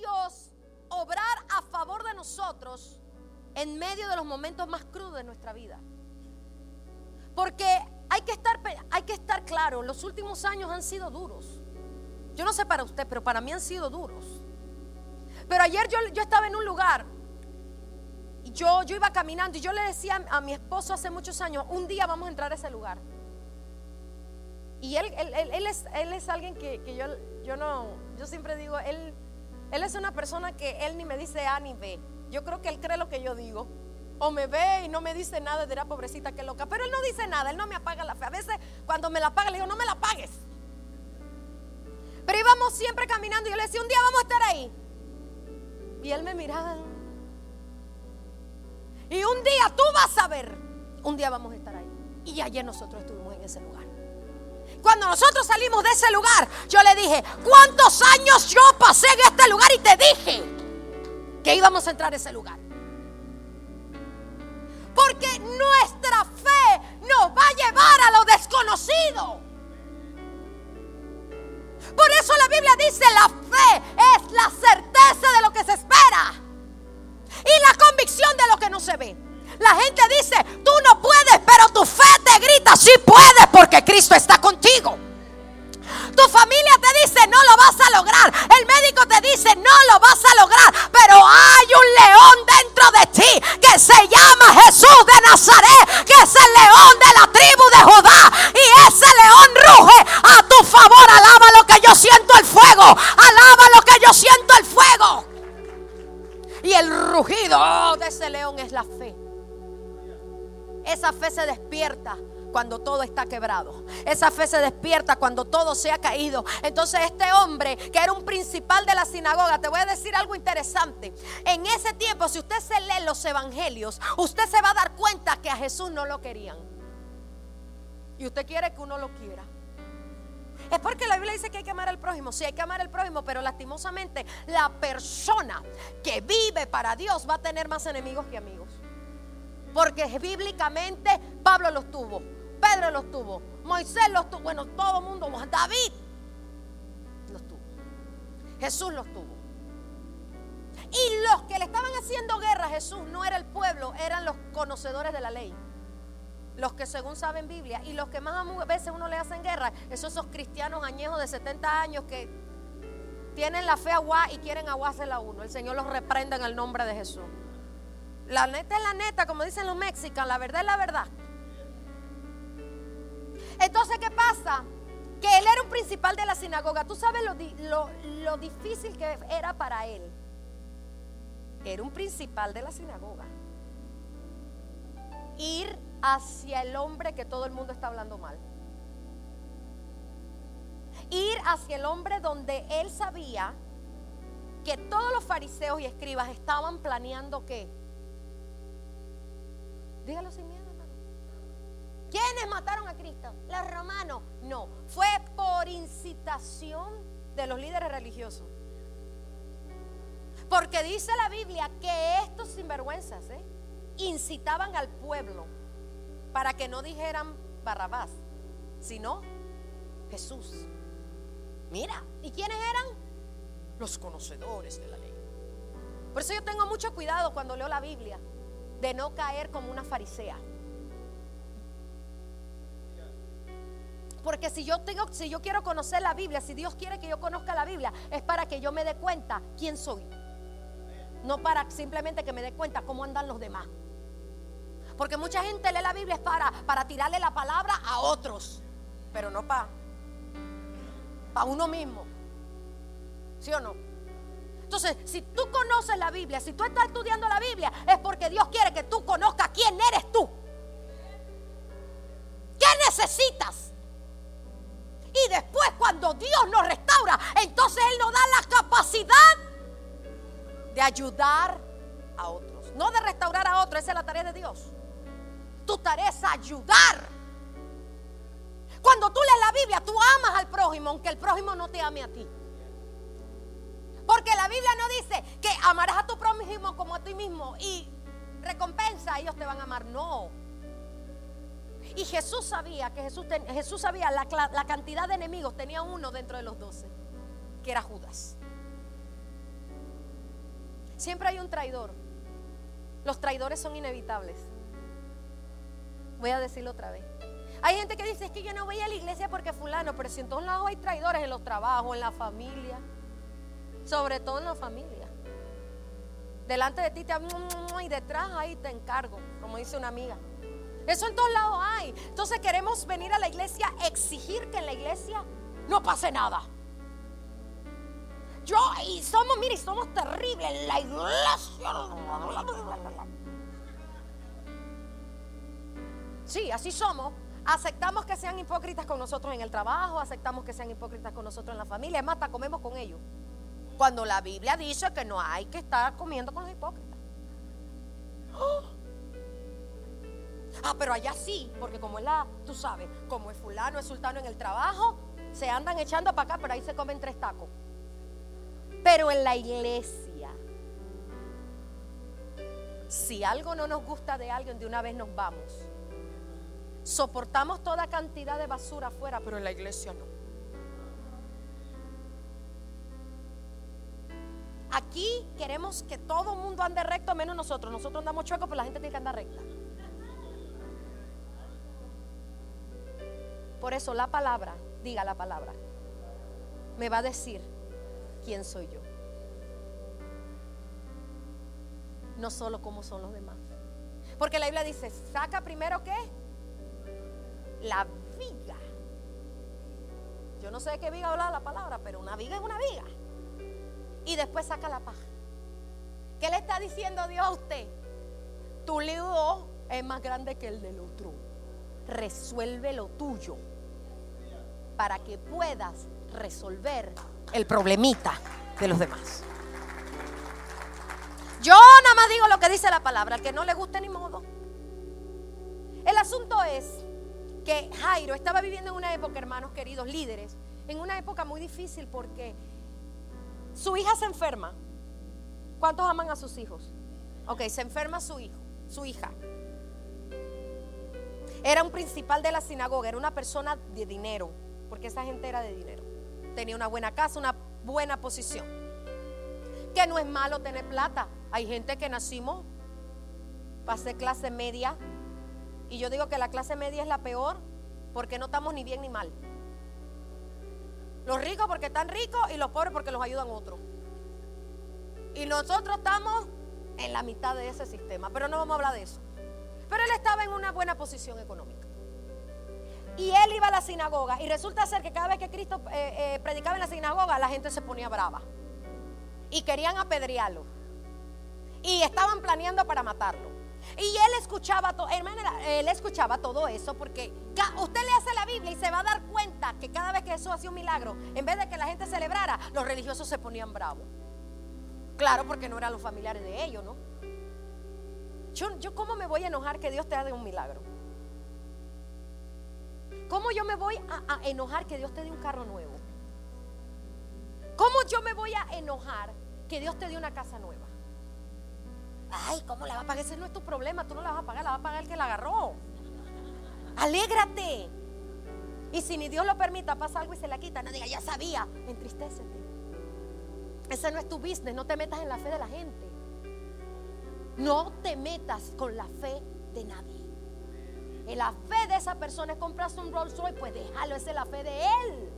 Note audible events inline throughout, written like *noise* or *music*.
Dios obrar a favor de nosotros en medio de los momentos más crudos de nuestra vida. Porque hay que estar, hay que estar claro, los últimos años han sido duros. Yo no sé para usted, pero para mí han sido duros. Pero ayer yo, yo estaba en un lugar y yo, yo iba caminando y yo le decía a mi esposo hace muchos años, un día vamos a entrar a ese lugar. Y él, él, es, él es alguien que, que, yo, yo no, yo siempre digo, él, él es una persona que él ni me dice A ni B. Yo creo que él cree lo que yo digo. O me ve y no me dice nada, dirá pobrecita que loca. Pero él no dice nada, él no me apaga la fe. A veces cuando me la apaga le digo, no me la apagues. Pero íbamos siempre caminando y yo le decía, un día vamos a estar ahí. Y él me miraba. Y un día tú vas a ver, un día vamos a estar ahí. Y ayer nosotros estuvimos en ese lugar. Cuando nosotros salimos de ese lugar, yo le dije, ¿cuántos años yo pasé en este lugar y te dije que íbamos a entrar a ese lugar? Porque nuestra fe nos va a llevar a lo desconocido. Por eso la Biblia dice, la fe es la certeza de lo que se espera y la convicción de lo que no se ve. La gente dice, tú no puedes, pero tu fe te grita, sí puedes porque Cristo está quebrado. Esa fe se despierta cuando todo se ha caído. Entonces este hombre, que era un principal de la sinagoga, te voy a decir algo interesante. En ese tiempo, si usted se lee los evangelios, usted se va a dar cuenta que a Jesús no lo querían. Y usted quiere que uno lo quiera. Es porque la Biblia dice que hay que amar al prójimo. Sí, hay que amar al prójimo, pero lastimosamente la persona que vive para Dios va a tener más enemigos que amigos. Porque bíblicamente Pablo los tuvo, Pedro los tuvo, Moisés los tuvo, bueno, todo el mundo, David los tuvo, Jesús los tuvo. Y los que le estaban haciendo guerra a Jesús no era el pueblo, eran los conocedores de la ley. Los que según saben Biblia y los que más a veces uno le hacen guerra, esos, esos cristianos añejos de 70 años que tienen la fe agua y quieren aguársela a uno. El Señor los reprende en el nombre de Jesús. La neta es la neta, como dicen los mexicanos, la verdad es la verdad. Entonces, ¿qué pasa? Que él era un principal de la sinagoga. ¿Tú sabes lo, lo difícil que era para él? Era un principal de la sinagoga. Ir hacia el hombre que todo el mundo está hablando mal. Ir hacia el hombre donde él sabía que todos los fariseos y escribas estaban planeando qué? Dígalo sin miedo. ¿Quiénes mataron a Cristo? Los romanos. No, fue por incitación de los líderes religiosos. Porque dice la Biblia que estos sinvergüenzas ¿eh? incitaban al pueblo para que no dijeran Barrabás, sino Jesús. Mira, ¿y quiénes eran? Los conocedores de la ley. Por eso yo tengo mucho cuidado cuando leo la Biblia de no caer como una farisea. Porque si yo tengo, si yo quiero conocer la Biblia, si Dios quiere que yo conozca la Biblia, es para que yo me dé cuenta quién soy. No para simplemente que me dé cuenta cómo andan los demás. Porque mucha gente lee la Biblia es para, para tirarle la palabra a otros, pero no para, para uno mismo. ¿Sí o no? Entonces, si tú conoces la Biblia, si tú estás estudiando la Biblia, es porque Dios quiere que tú conozcas quién eres tú. ¿Qué necesitas? Y después cuando Dios nos restaura, entonces Él nos da la capacidad de ayudar a otros. No de restaurar a otros, esa es la tarea de Dios. Tu tarea es ayudar. Cuando tú lees la Biblia, tú amas al prójimo, aunque el prójimo no te ame a ti. Porque la Biblia no dice que amarás a tu prójimo como a ti mismo y recompensa, ellos te van a amar. No. Y Jesús sabía que Jesús, Jesús sabía la, la cantidad de enemigos. Tenía uno dentro de los doce, que era Judas. Siempre hay un traidor. Los traidores son inevitables. Voy a decirlo otra vez. Hay gente que dice, es que yo no voy a la iglesia porque fulano, pero si en todos lados hay traidores, en los trabajos, en la familia, sobre todo en la familia. Delante de ti te y detrás ahí te encargo, como dice una amiga. Eso en todos lados hay. Entonces queremos venir a la iglesia, exigir que en la iglesia no pase nada. Yo, y somos, mire, somos terribles en la iglesia. Sí, así somos. Aceptamos que sean hipócritas con nosotros en el trabajo, aceptamos que sean hipócritas con nosotros en la familia, es más, hasta comemos con ellos. Cuando la Biblia dice que no hay que estar comiendo con los hipócritas. Ah, pero allá sí, porque como es la, tú sabes, como es fulano, es sultano en el trabajo, se andan echando para acá, pero ahí se comen tres tacos. Pero en la iglesia, si algo no nos gusta de alguien, de una vez nos vamos. Soportamos toda cantidad de basura afuera, pero en la iglesia no. Aquí queremos que todo el mundo ande recto, menos nosotros. Nosotros andamos chuecos, pero la gente tiene que andar recta. Por eso la palabra, diga la palabra, me va a decir quién soy yo. No solo cómo son los demás. Porque la Biblia dice, saca primero qué? La viga. Yo no sé de qué viga habla la palabra, pero una viga es una viga. Y después saca la paja. ¿Qué le está diciendo Dios a usted? Tu lío es más grande que el del otro. Resuelve lo tuyo para que puedas resolver el problemita de los demás. Yo nada más digo lo que dice la palabra, al que no le guste ni modo. El asunto es que Jairo estaba viviendo en una época, hermanos queridos, líderes, en una época muy difícil porque su hija se enferma. ¿Cuántos aman a sus hijos? Ok, se enferma su hijo, su hija. Era un principal de la sinagoga, era una persona de dinero, porque esa gente era de dinero. Tenía una buena casa, una buena posición. Que no es malo tener plata. Hay gente que nacimos para clase media. Y yo digo que la clase media es la peor porque no estamos ni bien ni mal. Los ricos porque están ricos y los pobres porque los ayudan otros. Y nosotros estamos en la mitad de ese sistema, pero no vamos a hablar de eso. Pero él estaba en una buena posición económica. Y él iba a la sinagoga. Y resulta ser que cada vez que Cristo eh, eh, predicaba en la sinagoga, la gente se ponía brava. Y querían apedrearlo. Y estaban planeando para matarlo. Y él escuchaba, hermana, él escuchaba todo eso porque usted le hace la Biblia y se va a dar cuenta que cada vez que Jesús hacía un milagro, en vez de que la gente celebrara, los religiosos se ponían bravos. Claro, porque no eran los familiares de ellos, ¿no? Yo, yo ¿cómo me voy a enojar que Dios te haga un milagro? ¿Cómo yo me voy a, enojar que Dios te dé un carro nuevo? ¿Cómo yo me voy a enojar que Dios te dé una casa nueva? Ay, ¿cómo la va a pagar? Ese no es tu problema, tú no la vas a pagar, la va a pagar el que la agarró. Alégrate. Y si ni Dios lo permita, pasa algo y se la quita, no diga, ya sabía, entristécete. Ese no es tu business, no te metas en la fe de la gente. No te metas con la fe de nadie. La fe de esa persona es comprarse un Rolls Royce, pues déjalo, esa es la fe de él.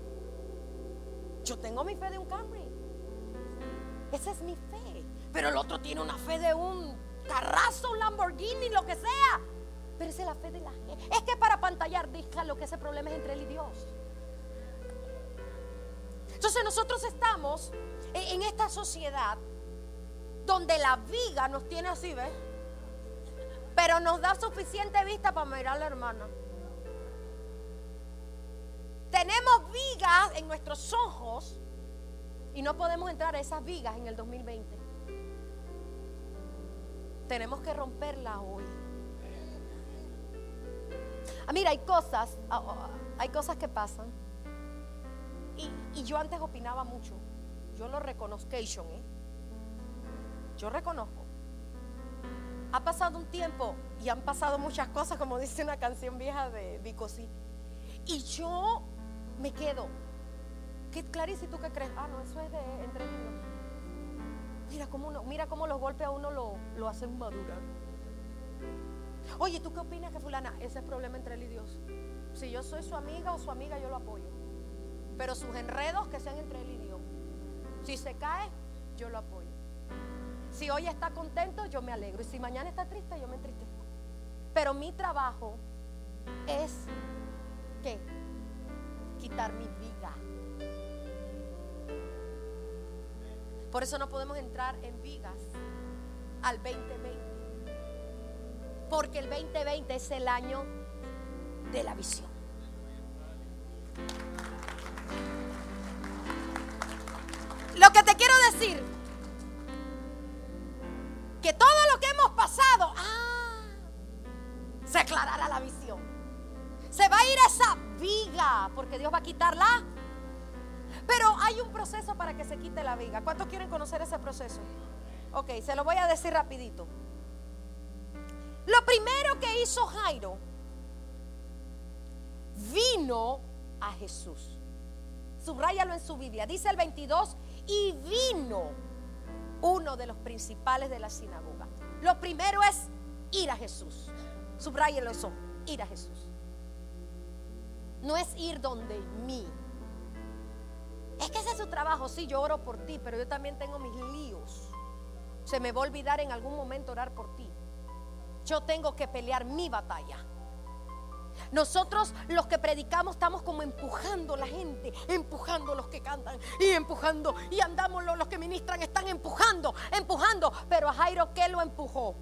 Yo tengo mi fe de un Camry. Esa es mi fe. Pero el otro tiene una fe de un carrazo, un Lamborghini, lo que sea. Pero esa es la fe de la gente. Es que para pantallar, lo que ese problema es entre él y Dios. Entonces nosotros estamos en esta sociedad donde la viga nos tiene así, ¿ves? Pero nos da suficiente vista para mirar a la hermana. Tenemos vigas en nuestros ojos y no podemos entrar a esas vigas en el 2020 tenemos que romperla hoy. Ah, mira, hay cosas, ah, ah, hay cosas que pasan. Y, yo antes opinaba mucho. Yo lo reconozco, ¿eh? Yo reconozco. Ha pasado un tiempo y han pasado muchas cosas, como *laughs* dice una canción vieja de Bicosí. Y yo me quedo. ¿Qué, Clarice, tú qué crees? Ah, no, eso es de entre Mira cómo, uno, mira cómo los golpes a uno lo, lo hacen madurar. Oye, ¿tú qué opinas que fulana? Ese es problema entre él y Dios. Si yo soy su amiga o su amiga, yo lo apoyo. Pero sus enredos que sean entre él y Dios. Si se cae, yo lo apoyo. Si hoy está contento, yo me alegro. Y si mañana está triste, yo me entristezco. Pero mi trabajo es ¿qué? Quitar mi viga. Por eso no podemos entrar en vigas al 2020. Porque el 2020 es el año de la visión. Lo que te quiero decir, que todo lo que hemos pasado, ah, se aclarará la visión. Se va a ir esa viga, porque Dios va a quitarla. Pero hay un proceso para que se quite la viga. ¿Cuántos quieren conocer ese proceso? Ok, se lo voy a decir rapidito. Lo primero que hizo Jairo, vino a Jesús. Subráyalo en su Biblia. Dice el 22, y vino uno de los principales de la sinagoga. Lo primero es ir a Jesús. Subráyalo eso, ir a Jesús. No es ir donde mí. Es que ese es su trabajo. Sí, yo oro por ti, pero yo también tengo mis líos. Se me va a olvidar en algún momento orar por ti. Yo tengo que pelear mi batalla. Nosotros los que predicamos estamos como empujando la gente, empujando los que cantan y empujando y andamos los, que ministran están empujando, empujando, pero a Jairo ¿qué lo empujó?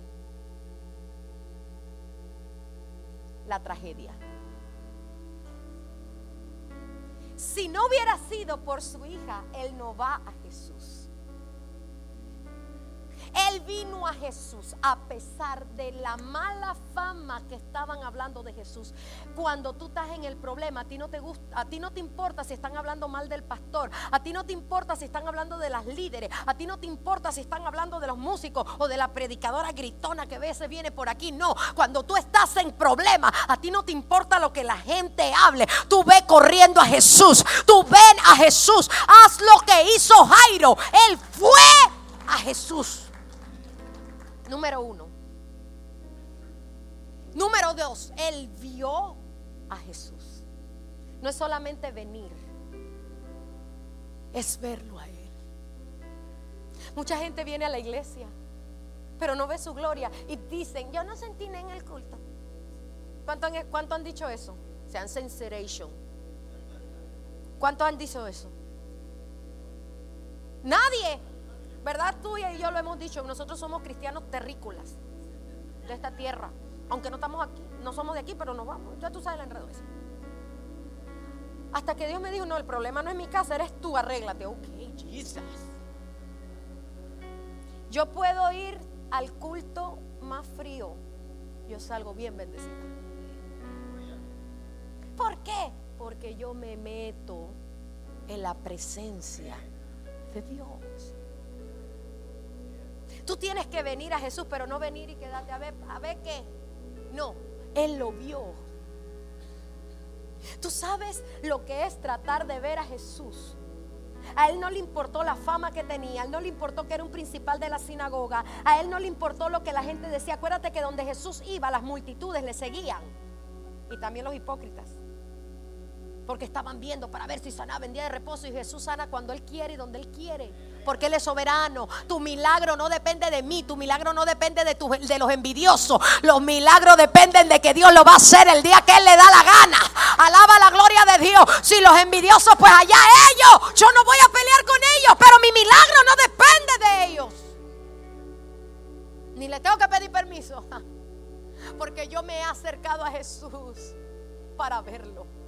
La tragedia. Si no hubiera sido por su hija, él no va a Jesús. Él vino a Jesús a pesar de la mala fama que estaban hablando de Jesús. Cuando tú estás en el problema, a ti no te gusta, a ti no te importa si están hablando mal del pastor, a ti no te importa si están hablando de las líderes, a ti no te importa si están hablando de los músicos o de la predicadora gritona que a veces viene por aquí. No, cuando tú estás en problema, a ti no te importa lo que la gente hable. Tú ve corriendo a Jesús, tú ven a Jesús, haz lo que hizo Jairo. Él fue a Jesús. Número uno. Número dos, él vio a Jesús. No es solamente venir, es verlo a Él. Mucha gente viene a la iglesia, pero no ve su gloria y dicen, yo no sentí en el culto. ¿Cuánto han, dicho eso? Sean sensation. ¿Cuántos han dicho eso? Nadie. ¿Verdad? Tú y yo lo hemos dicho, nosotros somos cristianos terrícolas de esta tierra. Aunque no estamos aquí, no somos de aquí, pero nos vamos. Ya tú sabes el enredo. Hasta que Dios me dijo, no, el problema no es mi casa, eres tú, arréglate. Ok, Jesus. Yo puedo ir al culto más frío. Yo salgo bien bendecida. ¿Por qué? Porque yo me meto en la presencia de Dios. Tú tienes que venir a Jesús, pero no venir y quedarte a ver, a ver qué. No, Él lo vio. Tú sabes lo que es tratar de ver a Jesús. A él no le importó la fama que tenía, a él no le importó que era un principal de la sinagoga, a él no le importó lo que la gente decía. Acuérdate que donde Jesús iba, las multitudes le seguían. Y también los hipócritas porque estaban viendo para ver si sanaba en día de reposo y Jesús sana cuando Él quiere y donde Él quiere, porque Él es soberano. Tu milagro no depende de mí, tu milagro no depende de, los envidiosos, los milagros dependen de que Dios lo va a hacer el día que Él le da la gana. Alaba la gloria de Dios. Si los envidiosos, pues allá ellos, yo no voy a pelear con ellos, pero mi milagro no depende de ellos. Ni le tengo que pedir permiso, *laughs* porque yo me he acercado a Jesús para verlo.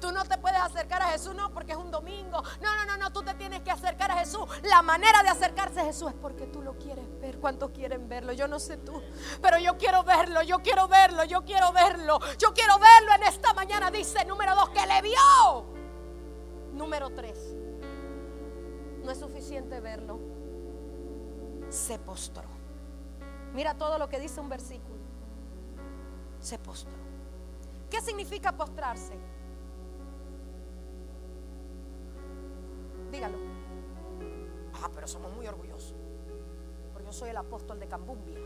Tú no te puedes acercar a Jesús, no, porque es un domingo. No, no, no, no, tú te tienes que acercar a Jesús. La manera de acercarse a Jesús es porque tú lo quieres ver. ¿Cuántos quieren verlo? Yo no sé tú, pero yo quiero verlo, yo quiero verlo, yo quiero verlo. Yo quiero verlo en esta mañana, dice número dos, que le vio. Número tres, no es suficiente verlo. Se postró. Mira todo lo que dice un versículo. Se postró. ¿Qué significa postrarse? Dígalo. Ah, pero somos muy orgullosos. Yo soy el apóstol de Cambumbia.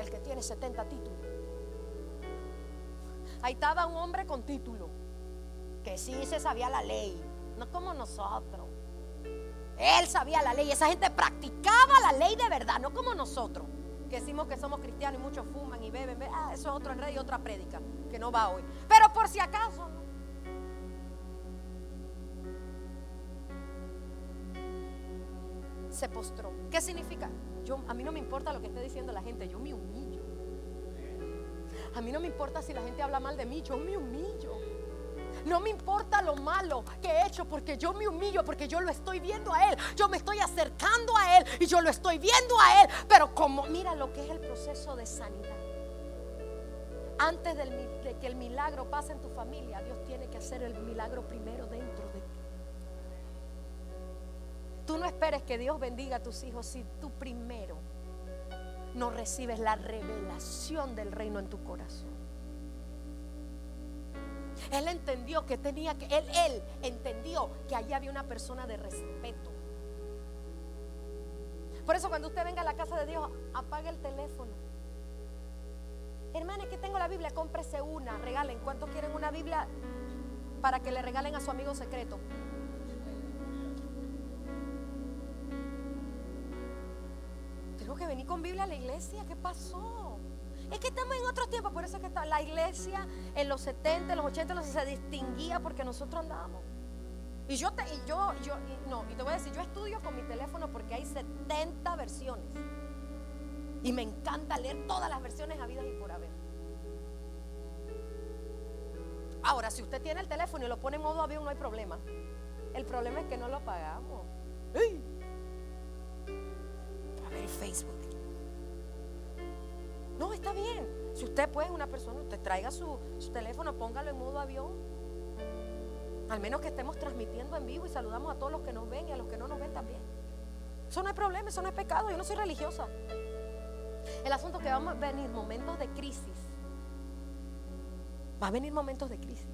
El que tiene 70 títulos. Ahí estaba un hombre con título. Que sí se sabía la ley. No como nosotros. Él sabía la ley. Esa gente practicaba la ley de verdad. No como nosotros. Que decimos que somos cristianos y muchos fuman y beben. Ah, eso es otro enredo y otra prédica. Que no va hoy. Pero por si acaso. Se postró. ¿Qué significa? Yo, a mí no me importa lo que esté diciendo la gente, yo me humillo. A mí no me importa si la gente habla mal de mí, yo me humillo. No me importa lo malo que he hecho porque yo me humillo, porque yo lo estoy viendo a Él. Yo me estoy acercando a Él y yo lo estoy viendo a Él. Pero como mira lo que es el proceso de sanidad. Antes de que el milagro pase en tu familia, Dios tiene que hacer el milagro primero dentro. Tú no esperes que Dios bendiga a tus hijos si tú primero no recibes la revelación del reino en tu corazón. Él entendió que tenía que, él, él entendió que allí había una persona de respeto. Por eso cuando usted venga a la casa de Dios, apague el teléfono. Hermana, que tengo la Biblia, cómprese una, regalen. ¿Cuántos quieren una Biblia para que le regalen a su amigo secreto? Que venir con Biblia a la iglesia. ¿Qué pasó? Es que estamos en otro tiempo, por eso es que la iglesia en los 70, en los 80 se distinguía porque nosotros andábamos. Y yo, te, y yo, yo, no, y te voy a decir, yo estudio con mi teléfono porque hay 70 versiones. Y me encanta leer todas las versiones habidas y por haber. Ahora, si usted tiene el teléfono y lo pone en modo avión, no hay problema. El problema es que no lo Facebook. No, está bien. Si usted puede, una persona, usted traiga su, teléfono, póngalo en modo avión. Al menos que estemos transmitiendo en vivo y saludamos a todos los que nos ven y a los que no nos ven también. Eso no es problema, eso no es pecado. Yo no soy religiosa. El asunto es que vamos a venir momentos de crisis. Va a venir momentos de crisis.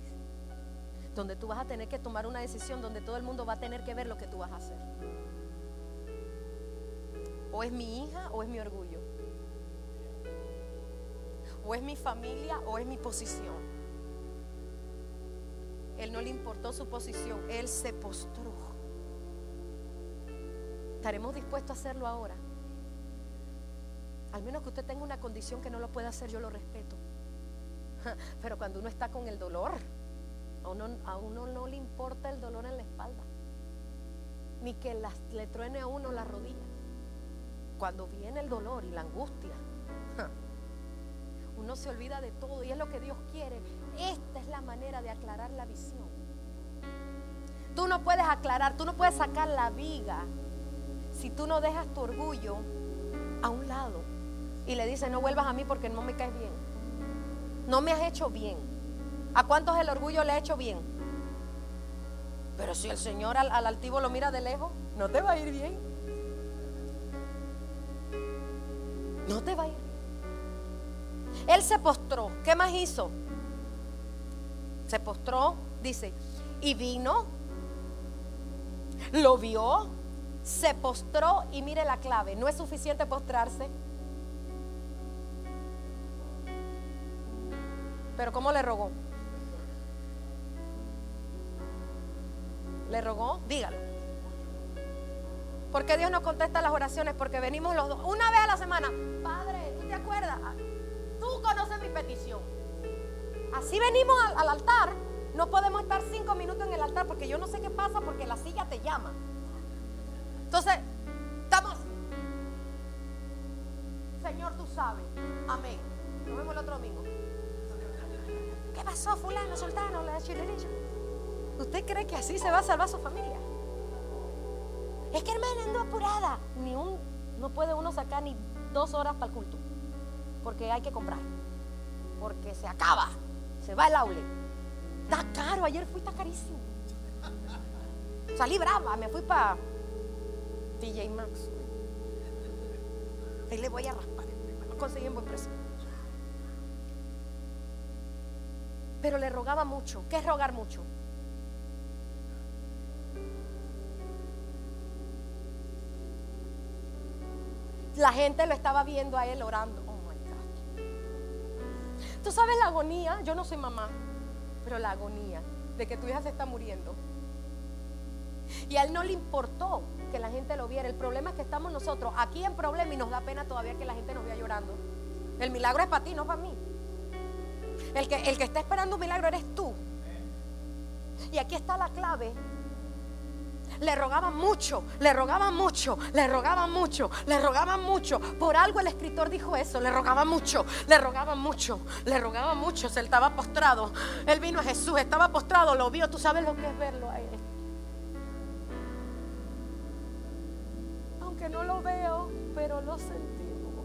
Donde tú vas a tener que tomar una decisión, donde todo el mundo va a tener que ver lo que tú vas a hacer. O es mi hija o es mi orgullo. O es mi familia o es mi posición. Él no le importó su posición, él se postró. ¿Estaremos dispuestos a hacerlo ahora? Al menos que usted tenga una condición que no lo pueda hacer, yo lo respeto. *laughs* Pero cuando uno está con el dolor, a uno, no le importa el dolor en la espalda, ni que le truene a uno la rodilla cuando viene el dolor y la angustia, uno se olvida de todo y es lo que Dios quiere. Esta es la manera de aclarar la visión. Tú no puedes aclarar, tú no puedes sacar la viga si tú no dejas tu orgullo a un lado y le dices, no vuelvas a mí porque no me caes bien. No me has hecho bien. ¿A cuántos el orgullo le ha hecho bien? Pero si el Señor al, al altivo lo mira de lejos, no te va a ir bien. No te va a ir. Él se postró. ¿Qué más hizo? Se postró, dice, y vino, lo vio, se postró y mire la clave. No es suficiente postrarse. Pero ¿cómo le rogó? ¿Le rogó? Dígalo. ¿Por qué Dios no contesta las oraciones? Porque venimos los dos, una vez a la semana. Padre, ¿tú te acuerdas? Ah, tú conoces mi petición. Así venimos al, altar. No podemos estar cinco minutos en el altar porque yo no sé qué pasa porque la silla te llama. Entonces, estamos. Señor, tú sabes. Amén. Nos vemos el otro domingo. ¿Qué pasó, fulano, sultano, la ¿Usted cree que así se va a salvar su familia? Es que hermana ando apurada. Ni un, no puede uno sacar ni dos horas para el culto. Porque hay que comprar. Porque se acaba. Se va el aule. Está caro. Ayer fui, está carísimo. Salí brava. Me fui para DJ Max. Ahí le voy a raspar. Lo conseguí en buen precio. Pero le rogaba mucho. ¿Qué es rogar mucho? La gente lo estaba viendo a él orando. Oh my God. Tú sabes la agonía, yo no soy mamá, pero la agonía de que tu hija se está muriendo. Y a él no le importó que la gente lo viera. El problema es que estamos nosotros aquí en problema y nos da pena todavía que la gente nos vea llorando. El milagro es para ti, no para mí. El que, el que está esperando un milagro eres tú. Y aquí está la clave. Le rogaban mucho, le rogaban mucho, le rogaban mucho, le rogaban mucho. Por algo el escritor dijo eso, le rogaban mucho, le rogaban mucho, le rogaban mucho. Se estaba postrado. Él vino a Jesús, estaba postrado, lo vio. Tú sabes lo que es verlo a él. Aunque no lo veo, pero lo sentimos.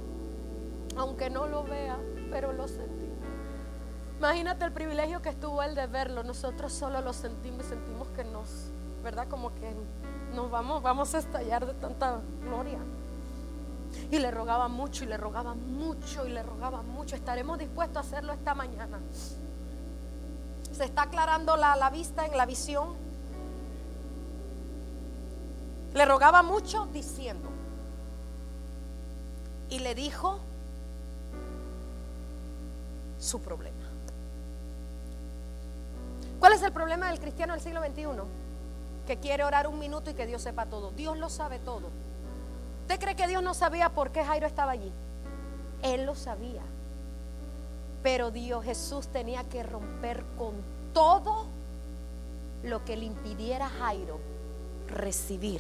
Aunque no lo vea, pero lo sentimos. Imagínate el privilegio que estuvo él de verlo. Nosotros solo lo sentimos y sentimos que nos, ¿verdad? Como que nos vamos, vamos a estallar de tanta gloria. Y le rogaba mucho y le rogaba mucho y le rogaba mucho. Estaremos dispuestos a hacerlo esta mañana. Se está aclarando la, la vista en la visión. Le rogaba mucho diciendo. Y le dijo su problema. ¿Cuál es el problema del cristiano del siglo XXI? Que quiere orar un minuto y que Dios sepa todo. Dios lo sabe todo. ¿Usted cree que Dios no sabía por qué Jairo estaba allí? Él lo sabía. Pero Dios Jesús tenía que romper con todo lo que le impidiera a Jairo recibir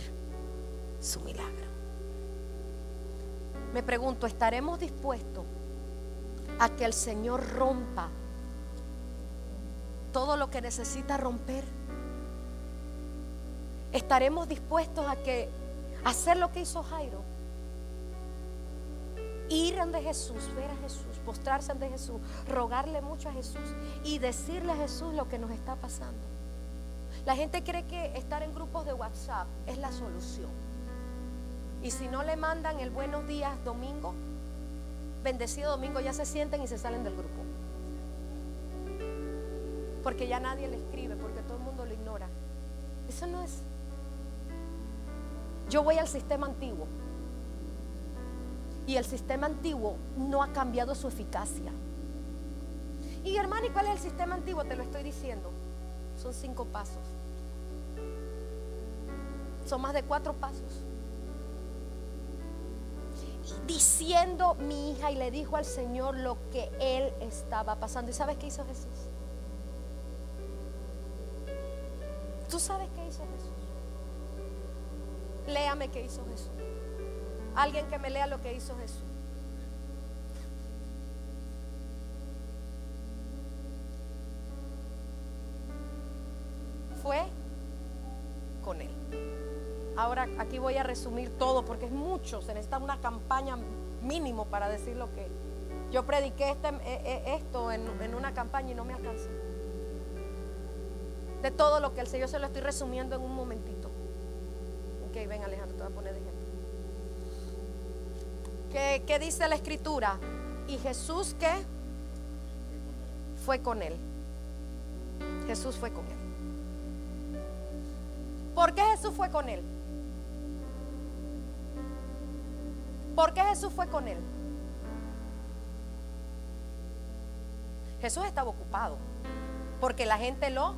su milagro. Me pregunto, ¿estaremos dispuestos a que el Señor rompa todo lo que necesita romper. Estaremos dispuestos a que hacer lo que hizo Jairo. Ir ante Jesús, ver a Jesús, postrarse ante Jesús, rogarle mucho a Jesús y decirle a Jesús lo que nos está pasando. La gente cree que estar en grupos de WhatsApp es la solución. Y si no le mandan el buenos días domingo, bendecido domingo, ya se sienten y se salen del grupo porque ya nadie le escribe, porque todo el mundo lo ignora. Eso no es. Yo voy al sistema antiguo. Y el sistema antiguo no ha cambiado su eficacia. Y hermano, ¿y cuál es el sistema antiguo? Te lo estoy diciendo. Son cinco pasos. Son más de cuatro pasos. diciendo mi hija y le dijo al Señor lo que él estaba pasando. ¿Y sabes qué hizo Jesús? ¿Tú sabes qué hizo Jesús? Léame qué hizo Jesús. Alguien que me lea lo que hizo Jesús. Fue con él. Ahora aquí voy a resumir todo porque es mucho. Se necesita una campaña mínimo para decir lo que yo prediqué este, eh, eh, esto en, en una campaña y no me alcanzó de todo lo que el Señor se lo estoy resumiendo en un momentito. Ok, Alejandro, te voy a poner de ejemplo. ¿Qué, qué dice la escritura? Y Jesús qué? Fue con él. Jesús fue con él. ¿Por qué Jesús fue con él? ¿Por qué Jesús fue con él? Jesús estaba ocupado porque la gente lo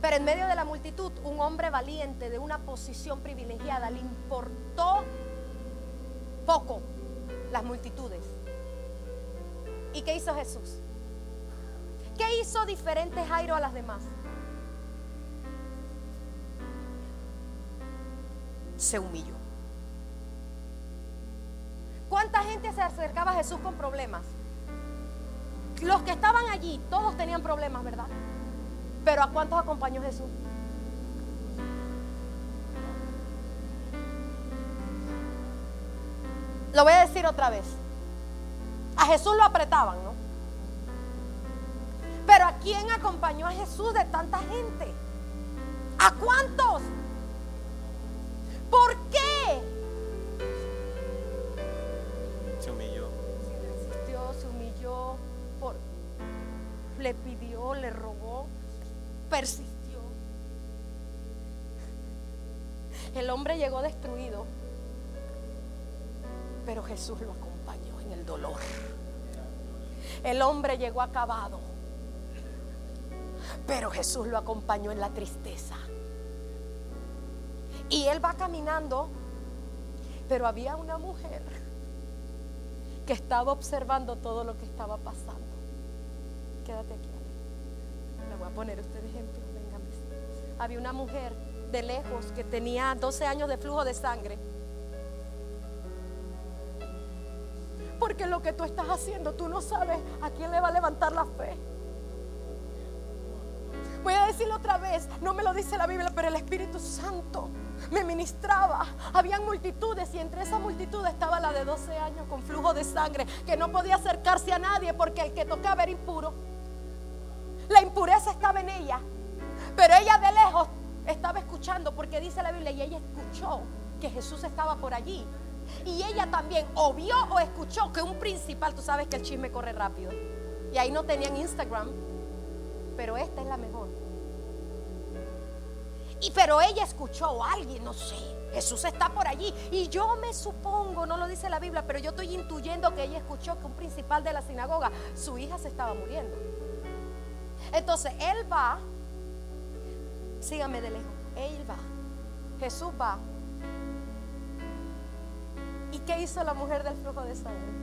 pero en medio de la multitud, un hombre valiente de una posición privilegiada le importó poco las multitudes. ¿Y qué hizo Jesús? ¿Qué hizo diferente Jairo a las demás? Se humilló. ¿Cuánta gente se acercaba a Jesús con problemas? Los que estaban allí, todos tenían problemas, ¿verdad? Pero ¿a cuántos acompañó Jesús? Lo voy a decir otra vez. A Jesús lo apretaban, ¿no? Pero ¿a quién acompañó a Jesús de tanta gente? ¿A cuántos? ¿Por qué? Se humilló. Se resistió, se humilló, por, le pidió, le rogó persistió. El hombre llegó destruido, pero Jesús lo acompañó en el dolor. El hombre llegó acabado, pero Jesús lo acompañó en la tristeza. Y él va caminando, pero había una mujer que estaba observando todo lo que estaba pasando. Quédate aquí. Voy a poner usted ejemplo. Venga, había una mujer de lejos que tenía 12 años de flujo de sangre. Porque lo que tú estás haciendo, tú no sabes a quién le va a levantar la fe. Voy a decirlo otra vez, no me lo dice la Biblia, pero el Espíritu Santo me ministraba. Habían multitudes y entre esa multitud estaba la de 12 años con flujo de sangre, que no podía acercarse a nadie porque el que tocaba era impuro. La impureza estaba en ella, pero ella de lejos estaba escuchando porque dice la Biblia y ella escuchó que Jesús estaba por allí. Y ella también o vio o escuchó que un principal, tú sabes que el chisme corre rápido. Y ahí no tenían Instagram, pero esta es la mejor. Y pero ella escuchó a alguien, no sé. Jesús está por allí. Y yo me supongo, no lo dice la Biblia, pero yo estoy intuyendo que ella escuchó que un principal de la sinagoga, su hija se estaba muriendo. Entonces él va, sígame de lejos, él va, Jesús va. ¿Y qué hizo la mujer del flujo de sangre?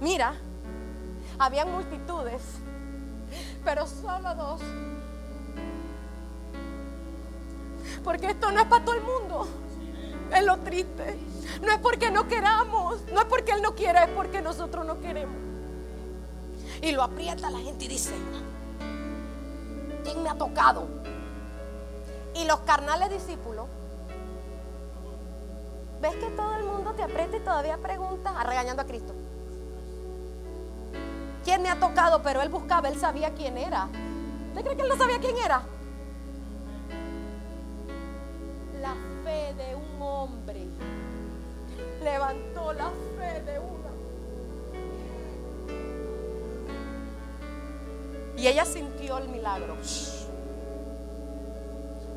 Mira, habían multitudes, pero solo dos. Porque esto no es para todo el mundo. Es lo triste. No es porque no queramos, no es porque Él no quiera, es porque nosotros no queremos. Y lo aprieta la gente y dice, ¿quién me ha tocado? Y los carnales discípulos, ¿ves que todo el mundo te aprieta y todavía pregunta, a regañando a Cristo? ¿Quién me ha tocado? Pero él buscaba, él sabía quién era. ¿Usted cree que él no sabía quién era? Levantó la fe de una. Y ella sintió el milagro.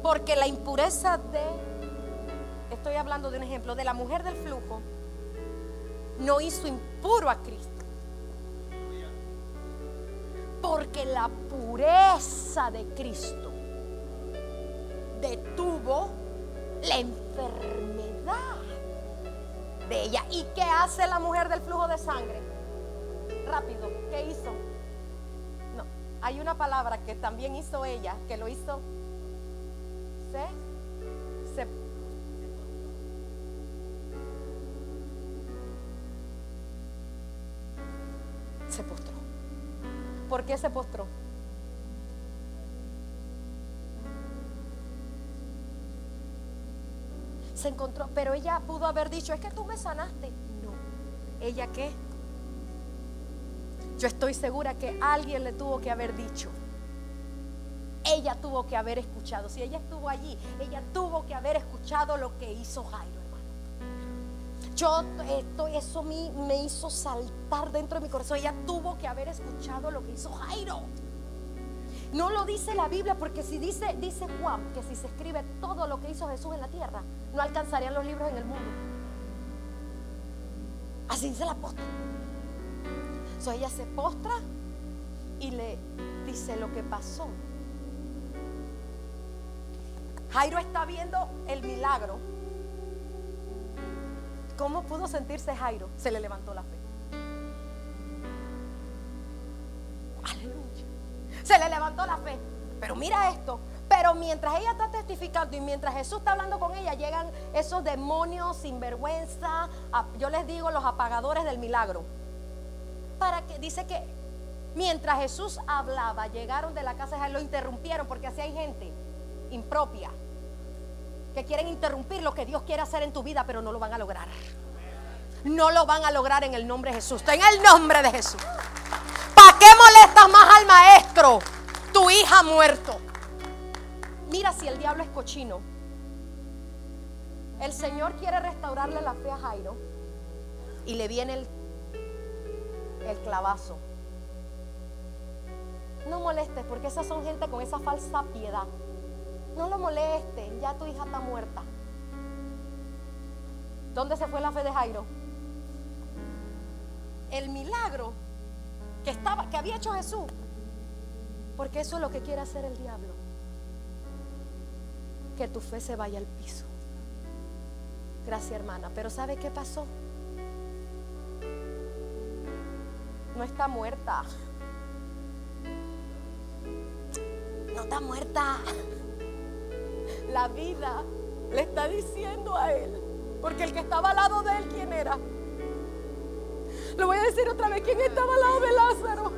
Porque la impureza de, estoy hablando de un ejemplo, de la mujer del flujo, no hizo impuro a Cristo. Porque la pureza de Cristo detuvo la enfermedad de ella. ¿Y qué hace la mujer del flujo de sangre? Rápido, ¿qué hizo? No, hay una palabra que también hizo ella, que lo hizo. Se, se se postró. ¿Por qué se postró? Se encontró, pero ella pudo haber dicho, es que tú me sanaste. No. ¿Ella qué? Yo estoy segura que alguien le tuvo que haber dicho. Ella tuvo que haber escuchado. Si ella estuvo allí, ella tuvo que haber escuchado lo que hizo Jairo, hermano. Yo, esto, eso me, me hizo saltar dentro de mi corazón. Ella tuvo que haber escuchado lo que hizo Jairo. No lo dice la Biblia porque si dice, dice Juan que si se escribe todo lo que hizo Jesús en la tierra, no alcanzarían los libros en el mundo. Así dice la apóstol. So ella se postra y le dice lo que pasó. Jairo está viendo el milagro. ¿Cómo pudo sentirse Jairo? Se le levantó la fe. Se le levantó la fe. Pero mira esto. Pero mientras ella está testificando y mientras Jesús está hablando con ella, llegan esos demonios sinvergüenza. Yo les digo los apagadores del milagro. Para que dice que mientras Jesús hablaba, llegaron de la casa de lo interrumpieron porque así hay gente impropia que quieren interrumpir lo que Dios quiere hacer en tu vida, pero no lo van a lograr. No lo van a lograr en el nombre de Jesús. En el nombre de Jesús. ¿Para qué más al maestro? Tu hija muerto. Mira si el diablo es cochino. El Señor quiere restaurarle la fe a Jairo y le viene el, el clavazo. no molestes, porque esas son gente con esa falsa piedad. No lo molestes, ya tu hija está muerta. ¿Dónde se fue la fe de Jairo? El milagro que, estaba, que había hecho Jesús. Porque eso es lo que quiere hacer el diablo. Que tu fe se vaya al piso. Gracias hermana. Pero ¿sabe qué pasó? No está muerta. No está muerta. La vida le está diciendo a él. Porque el que estaba al lado de él, ¿quién era? Lo voy a decir otra vez, ¿quién estaba al lado de Lázaro?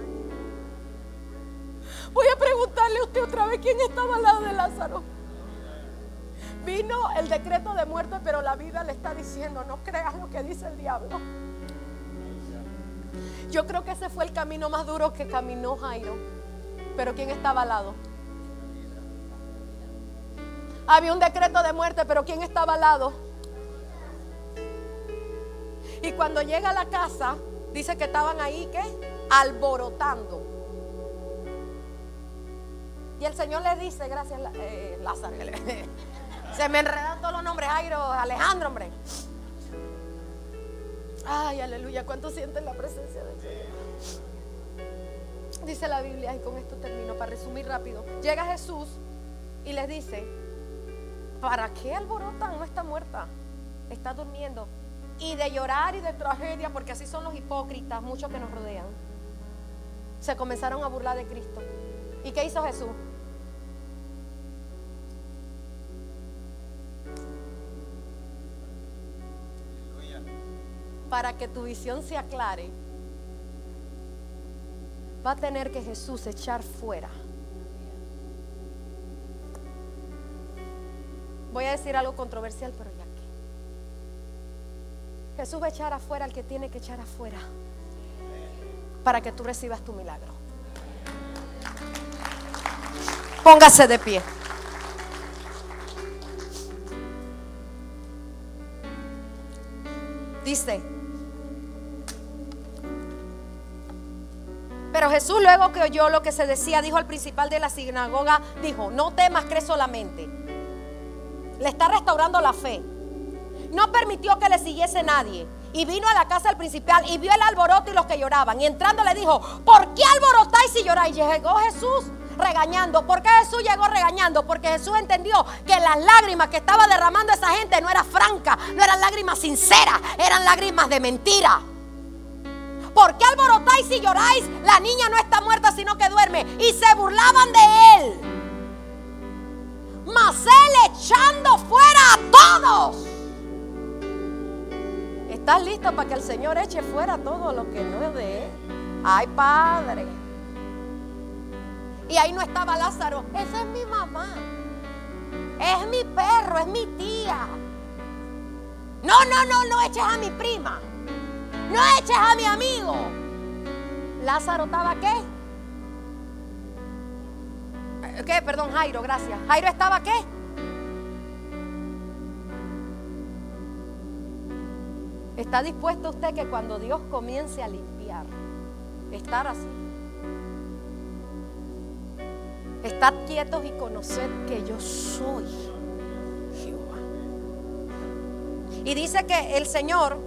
Voy a preguntarle a usted otra vez, ¿quién estaba al lado de Lázaro? Vino el decreto de muerte, pero la vida le está diciendo, no creas lo que dice el diablo. Yo creo que ese fue el camino más duro que caminó Jairo. Pero ¿quién estaba al lado? Había un decreto de muerte, pero ¿quién estaba al lado? Y cuando llega a la casa, dice que estaban ahí, ¿qué? Alborotando. Y el Señor le dice, gracias eh, Lázaro, *laughs* se me enredan todos los nombres, Jairo, Alejandro, hombre. Ay, aleluya, ¿cuánto sienten la presencia de Dios? Dice la Biblia, y con esto termino, para resumir rápido. Llega Jesús y les dice, ¿para qué alborotan? No está muerta, está durmiendo. Y de llorar y de tragedia, porque así son los hipócritas, muchos que nos rodean, se comenzaron a burlar de Cristo. ¿Y qué hizo Jesús? para que tu visión se aclare, va a tener que Jesús echar fuera. Voy a decir algo controversial, pero ya. Jesús va a echar afuera al que tiene que echar afuera para que tú recibas tu milagro. Póngase de pie. Dice, Pero Jesús luego que oyó lo que se decía, dijo al principal de la sinagoga, dijo, no temas, cree solamente. Le está restaurando la fe. No permitió que le siguiese nadie. Y vino a la casa del principal y vio el alboroto y los que lloraban. Y entrando le dijo, ¿por qué alborotáis y lloráis? Y llegó Jesús regañando. ¿Por qué Jesús llegó regañando? Porque Jesús entendió que las lágrimas que estaba derramando esa gente no eran francas, no eran lágrimas sinceras, eran lágrimas de mentira. ¿Por qué alborotáis y lloráis? La niña no está muerta, sino que duerme. Y se burlaban de él. Mas él echando fuera a todos. ¿Estás listo para que el Señor eche fuera todo lo que no es de él? Ay, Padre. Y ahí no estaba Lázaro. Esa es mi mamá. Es mi perro, es mi tía. No, no, no, no eches a mi prima. No eches a mi amigo. Lázaro estaba qué? Eh, ¿Qué? Perdón, Jairo, gracias. Jairo estaba qué? ¿Está dispuesto usted que cuando Dios comience a limpiar, estar así? Estad quietos y conoced que yo soy Jehová. Y dice que el Señor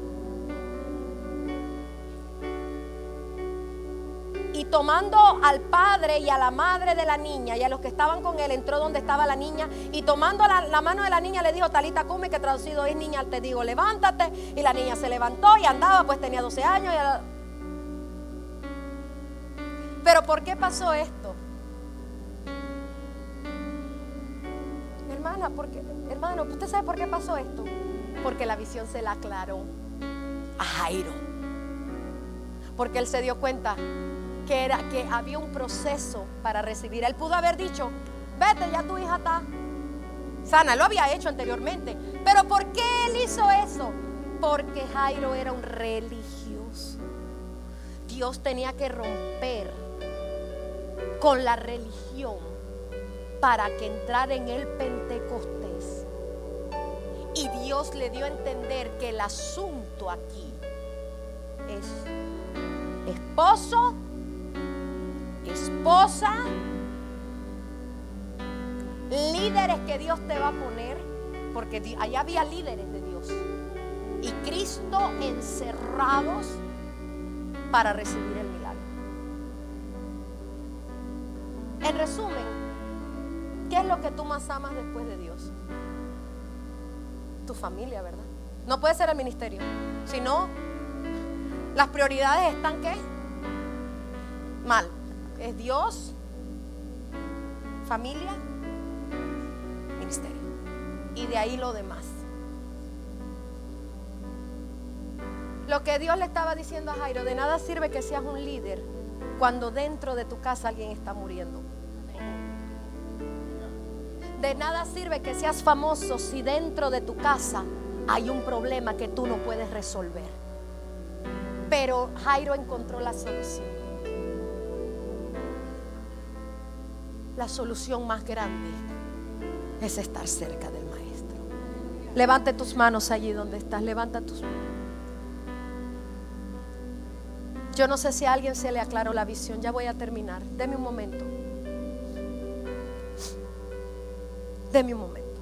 tomando al padre y a la madre de la niña y a los que estaban con él, entró donde estaba la niña. Y tomando la, mano de la niña le dijo, Talita come, que traducido es niña, te digo, levántate. Y la niña se levantó y andaba, pues tenía 12 años. Pero ¿por qué pasó esto? Hermana, porque, hermano, ¿usted sabe por qué pasó esto? Porque la visión se la aclaró a Jairo. Porque él se dio cuenta que, era, que había un proceso para recibir. Él pudo haber dicho, vete, ya tu hija está sana. Lo había hecho anteriormente. Pero ¿por qué él hizo eso? Porque Jairo era un religioso. Dios tenía que romper con la religión para que entrara en el Pentecostés. Y Dios le dio a entender que el asunto aquí es esposo es esposa, líderes que Dios te va a poner, porque allá había líderes de Dios, y Cristo encerrados para recibir el milagro. En resumen, ¿qué es lo que tú más amas después de Dios? Tu familia, ¿verdad? No puede ser el ministerio, sino las prioridades están qué? Mal. Es Dios, familia, ministerio. Y de ahí lo demás. Lo que Dios le estaba diciendo a Jairo, de nada sirve que seas un líder cuando dentro de tu casa alguien está muriendo. De nada sirve que seas famoso si dentro de tu casa hay un problema que tú no puedes resolver. Pero Jairo encontró la solución. La solución más grande es estar cerca del Maestro. Levante tus manos allí donde estás. Levanta tus manos. Yo no sé si a alguien se le aclaró la visión. Ya voy a terminar. Deme un momento. Deme un momento.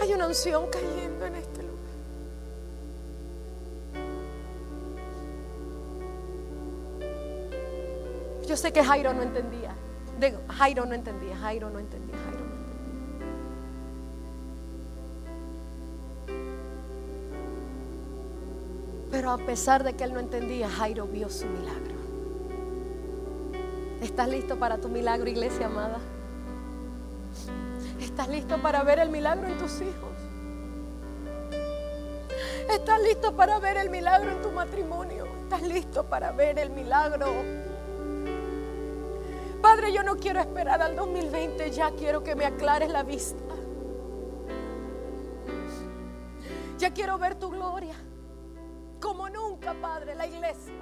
Hay una unción cayendo en este lugar. Yo sé que Jairo no entendía. Jairo no entendía, Jairo no entendía, Jairo no. Pero a pesar de que él no entendía, Jairo vio su milagro. ¿Estás listo para tu milagro, iglesia amada? ¿Estás listo para ver el milagro en tus hijos? ¿Estás listo para ver el milagro en tu matrimonio? ¿Estás listo para ver el milagro? Padre, yo no quiero esperar al 2020, ya quiero que me aclares la vista. Ya quiero ver tu gloria como nunca, Padre, la iglesia.